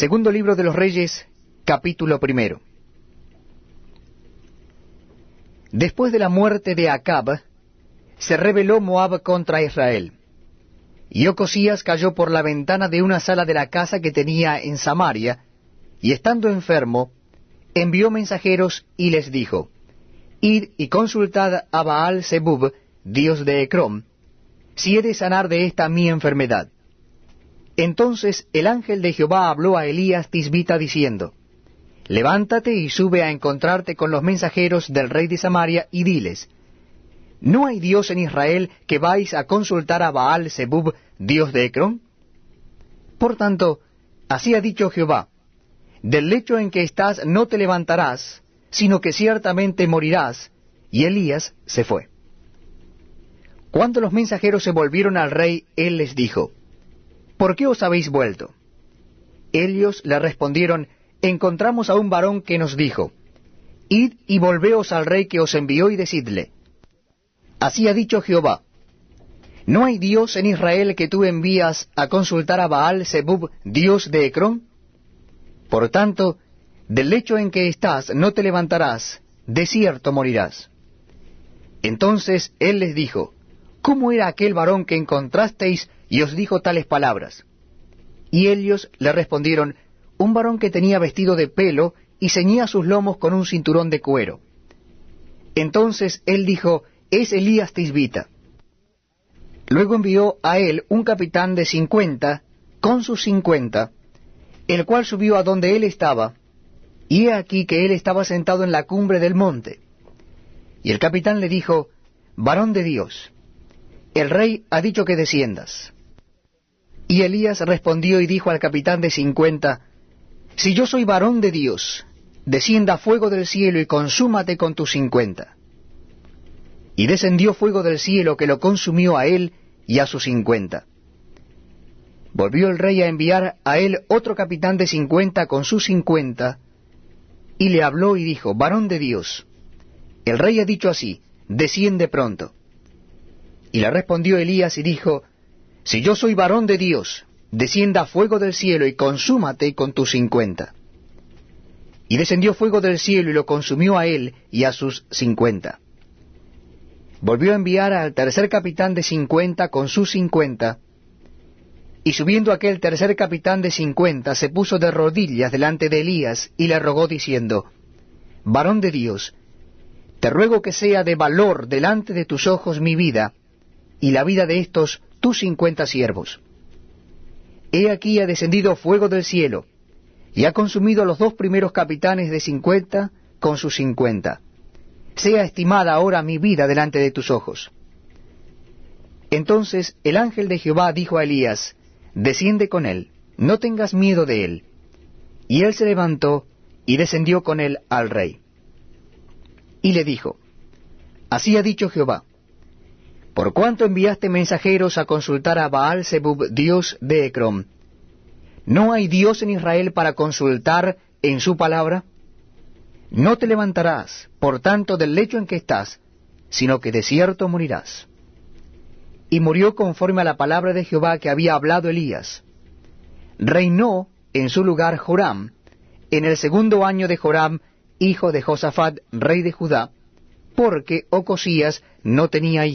Segundo libro de los Reyes, capítulo primero. Después de la muerte de Acab, se rebeló Moab contra Israel. Y Ocosías cayó por la ventana de una sala de la casa que tenía en Samaria, y estando enfermo, envió mensajeros y les dijo, Id y consultad a Baal Zebub, dios de Ecrón, si he de sanar de esta mi enfermedad. Entonces el ángel de Jehová habló a Elías Tisbita diciendo, Levántate y sube a encontrarte con los mensajeros del rey de Samaria y diles, ¿No hay Dios en Israel que vais a consultar a Baal Zebub, dios de Ecrón? Por tanto, así ha dicho Jehová, del lecho en que estás no te levantarás, sino que ciertamente morirás. Y Elías se fue. Cuando los mensajeros se volvieron al rey, él les dijo, ¿Por qué os habéis vuelto? Ellos le respondieron, Encontramos a un varón que nos dijo, Id y volveos al rey que os envió y decidle, Así ha dicho Jehová, ¿no hay Dios en Israel que tú envías a consultar a Baal Zebub, Dios de Ecrón? Por tanto, del lecho en que estás no te levantarás, de cierto morirás. Entonces él les dijo, ¿Cómo era aquel varón que encontrasteis y os dijo tales palabras? Y ellos le respondieron, Un varón que tenía vestido de pelo y ceñía sus lomos con un cinturón de cuero. Entonces él dijo, Es Elías Tisbita. Luego envió a él un capitán de cincuenta, con sus cincuenta, el cual subió a donde él estaba, y he aquí que él estaba sentado en la cumbre del monte. Y el capitán le dijo, Varón de Dios, el rey ha dicho que desciendas. Y Elías respondió y dijo al capitán de cincuenta, Si yo soy varón de Dios, descienda fuego del cielo y consúmate con tus cincuenta. Y descendió fuego del cielo que lo consumió a él y a sus cincuenta. Volvió el rey a enviar a él otro capitán de cincuenta con sus cincuenta, y le habló y dijo, Varón de Dios, el rey ha dicho así, desciende pronto. Y le respondió Elías y dijo, Si yo soy varón de Dios, descienda fuego del cielo y consúmate con tus cincuenta. Y descendió fuego del cielo y lo consumió a él y a sus cincuenta. Volvió a enviar al tercer capitán de cincuenta con sus cincuenta, y subiendo aquel tercer capitán de cincuenta, se puso de rodillas delante de Elías y le rogó diciendo, Varón de Dios, te ruego que sea de valor delante de tus ojos mi vida y la vida de estos tus cincuenta siervos. He aquí ha descendido fuego del cielo, y ha consumido a los dos primeros capitanes de cincuenta con sus cincuenta. Sea estimada ahora mi vida delante de tus ojos. Entonces el ángel de Jehová dijo a Elías, desciende con él, no tengas miedo de él. Y él se levantó y descendió con él al rey. Y le dijo, Así ha dicho Jehová, por cuanto enviaste mensajeros a consultar a Baal Zebub, dios de Ecrón, ¿no hay Dios en Israel para consultar en su palabra? No te levantarás, por tanto, del lecho en que estás, sino que de cierto morirás y murió conforme a la palabra de Jehová que había hablado Elías. Reinó en su lugar Joram, en el segundo año de Joram, hijo de Josafat, rey de Judá, porque Ocosías no tenía hijos.